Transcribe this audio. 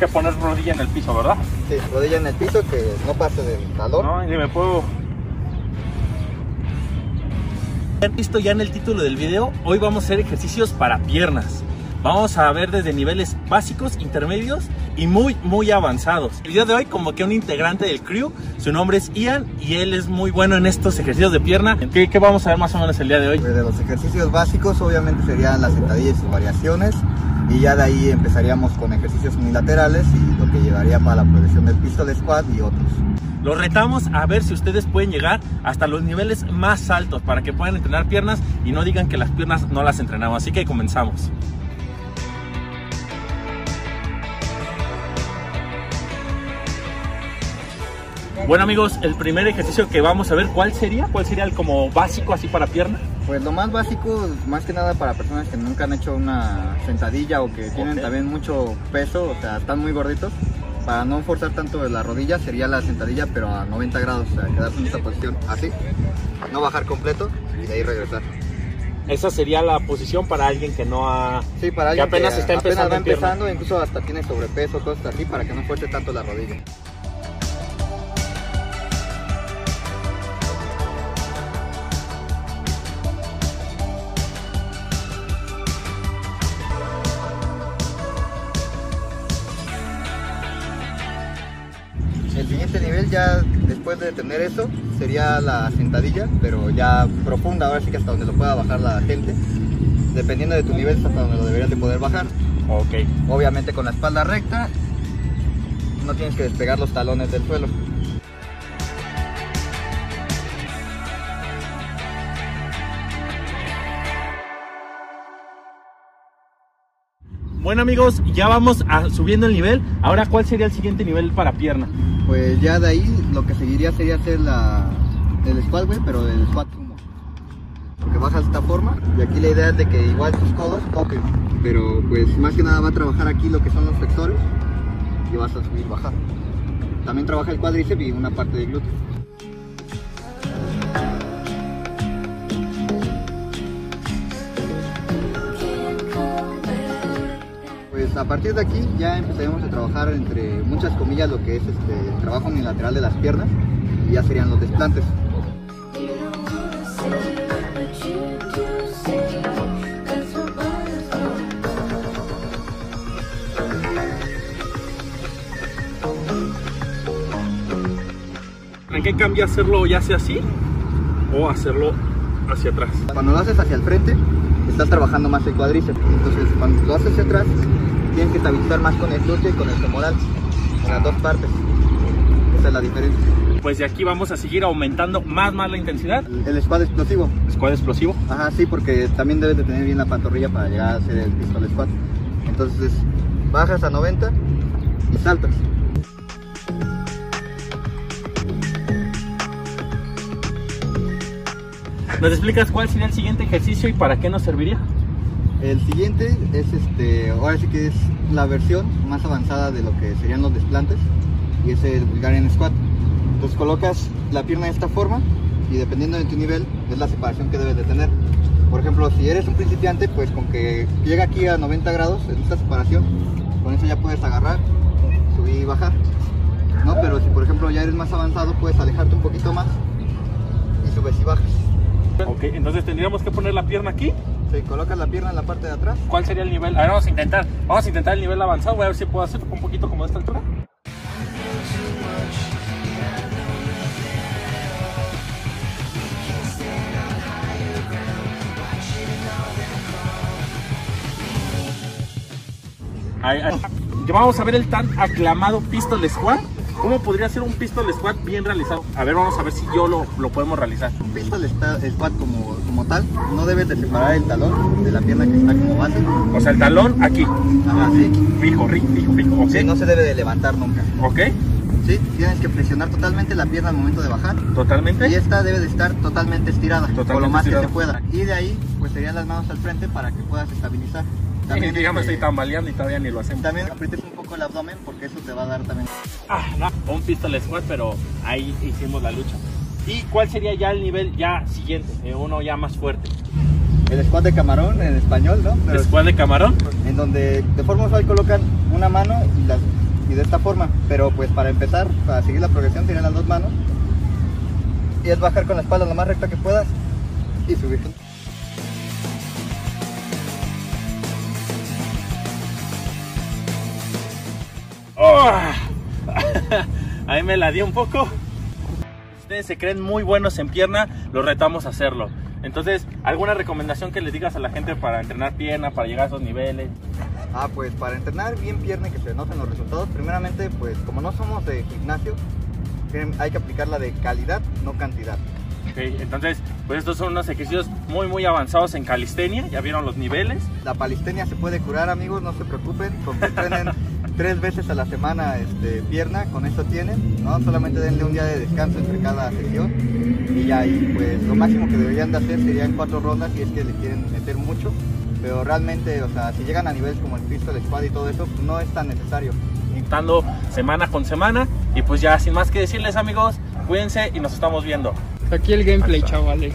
que poner rodilla en el piso, ¿verdad? Sí, rodilla en el piso, que no pase del talón. No, ni me puedo... Han visto ya en el título del video, hoy vamos a hacer ejercicios para piernas. Vamos a ver desde niveles básicos, intermedios y muy, muy avanzados. El video de hoy como que un integrante del crew, su nombre es Ian y él es muy bueno en estos ejercicios de pierna. ¿Qué, qué vamos a ver más o menos el día de hoy? Pues de los ejercicios básicos obviamente serían las sentadillas y sus variaciones y ya de ahí empezaríamos con ejercicios unilaterales y lo que llevaría para la progresión del pistol squat y otros. Los retamos a ver si ustedes pueden llegar hasta los niveles más altos para que puedan entrenar piernas y no digan que las piernas no las entrenamos. Así que comenzamos. Bueno amigos, el primer ejercicio que vamos a ver, ¿cuál sería? ¿Cuál sería el como básico así para pierna? Pues lo más básico, más que nada para personas que nunca han hecho una sentadilla o que tienen también mucho peso, o sea, están muy gorditos, para no forzar tanto la rodilla sería la sentadilla pero a 90 grados, o sea, quedarse en esta posición así, no bajar completo y de ahí regresar. Esa sería la posición para alguien que no ha... Sí, para Que alguien apenas está empezando va empezando, incluso hasta tiene sobrepeso, cosas así, para que no fuerce tanto la rodilla. Siguiente nivel ya después de tener eso sería la sentadilla, pero ya profunda, ahora sí que hasta donde lo pueda bajar la gente. Dependiendo de tu nivel es hasta donde lo deberías de poder bajar. Ok. Obviamente con la espalda recta, no tienes que despegar los talones del suelo. Bueno amigos, ya vamos a, subiendo el nivel. Ahora, ¿cuál sería el siguiente nivel para pierna? Pues ya de ahí lo que seguiría sería hacer la, el squat, güey, pero el squat sumo. Porque bajas de esta forma y aquí la idea es de que igual tus codos toquen. Pero pues más que nada va a trabajar aquí lo que son los flexores y vas a subir, bajar. También trabaja el cuádriceps y una parte del glúteo. Pues a partir de aquí ya empezaríamos a trabajar entre muchas comillas lo que es este, el trabajo unilateral de las piernas y ya serían los desplantes. ¿En qué cambia hacerlo ya sea así o hacerlo hacia atrás? Cuando lo haces hacia el frente, estás trabajando más el cuádriceps. Entonces cuando lo haces hacia atrás, tienes que estabilizar más con el glúteo y con el femoral, en las dos partes. Esa es la diferencia. Pues de aquí vamos a seguir aumentando más, más la intensidad. El squat explosivo. Squad explosivo. Ajá, sí, porque también debes de tener bien la pantorrilla para llegar a hacer el pistol squat. Entonces bajas a 90 y saltas. ¿Nos explicas cuál sería el siguiente ejercicio y para qué nos serviría? El siguiente es este, ahora sí que es la versión más avanzada de lo que serían los desplantes y es el Bulgarian Squat. Entonces colocas la pierna de esta forma y dependiendo de tu nivel es la separación que debes de tener. Por ejemplo, si eres un principiante, pues con que llega aquí a 90 grados en esta separación, con eso ya puedes agarrar, subir y bajar. ¿no? Pero si por ejemplo ya eres más avanzado, puedes alejarte un poquito más y subes y bajas. Ok, entonces tendríamos que poner la pierna aquí. Si colocas la pierna en la parte de atrás, ¿Cuál sería el nivel? A ver, vamos a intentar. Vamos a intentar el nivel avanzado. Voy a ver si puedo hacer un poquito como de esta altura. Ahí, ahí. Vamos a ver el tan aclamado pistol squat. ¿Cómo podría ser un pistol squat bien realizado? A ver, vamos a ver si yo lo, lo podemos realizar. un pistol squat como, como tal, no debes de separar el talón de la pierna que está como base. O sea, el talón aquí. Ajá, sí. Fijo, fijo, fijo. ¿ok? Sí, no se debe de levantar nunca. ¿Ok? Sí, tienes que presionar totalmente la pierna al momento de bajar. Totalmente. Y esta debe de estar totalmente estirada, Totalmente o lo más estirada. que se pueda. Y de ahí, pues serían las manos al frente para que puedas estabilizar. También, ya me estoy tambaleando y todavía ni lo hacemos. También aprietes un poco el abdomen porque eso te va a dar también. Ah, no, un pistol squat, pero ahí hicimos la lucha. ¿Y cuál sería ya el nivel ya siguiente? Eh, uno ya más fuerte. El squat de camarón en español, ¿no? ¿El squat de camarón? en donde de forma usual colocan una mano y las y de esta forma. Pero pues para empezar, para seguir la progresión, tienen las dos manos. Y es bajar con la espalda lo más recta que puedas y subir. ¡Oh! Ahí me la di un poco. Ustedes se creen muy buenos en pierna, los retamos a hacerlo. Entonces, ¿alguna recomendación que les digas a la gente para entrenar pierna, para llegar a esos niveles? Ah, pues para entrenar bien pierna y que se noten los resultados, primeramente, pues como no somos de gimnasio, hay que aplicarla de calidad, no cantidad. Ok, entonces, pues estos son unos ejercicios muy, muy avanzados en calistenia, ya vieron los niveles. La calistenia se puede curar, amigos, no se preocupen, con que entrenen tres veces a la semana este, pierna, con eso tienen, ¿no? Solamente denle un día de descanso entre cada sesión y ya, y pues lo máximo que deberían de hacer serían cuatro rondas si es que le quieren meter mucho, pero realmente, o sea, si llegan a niveles como el pistol squad y todo eso, pues no es tan necesario. Intentando semana con semana y pues ya sin más que decirles amigos, cuídense y nos estamos viendo. Aquí el gameplay, chavales.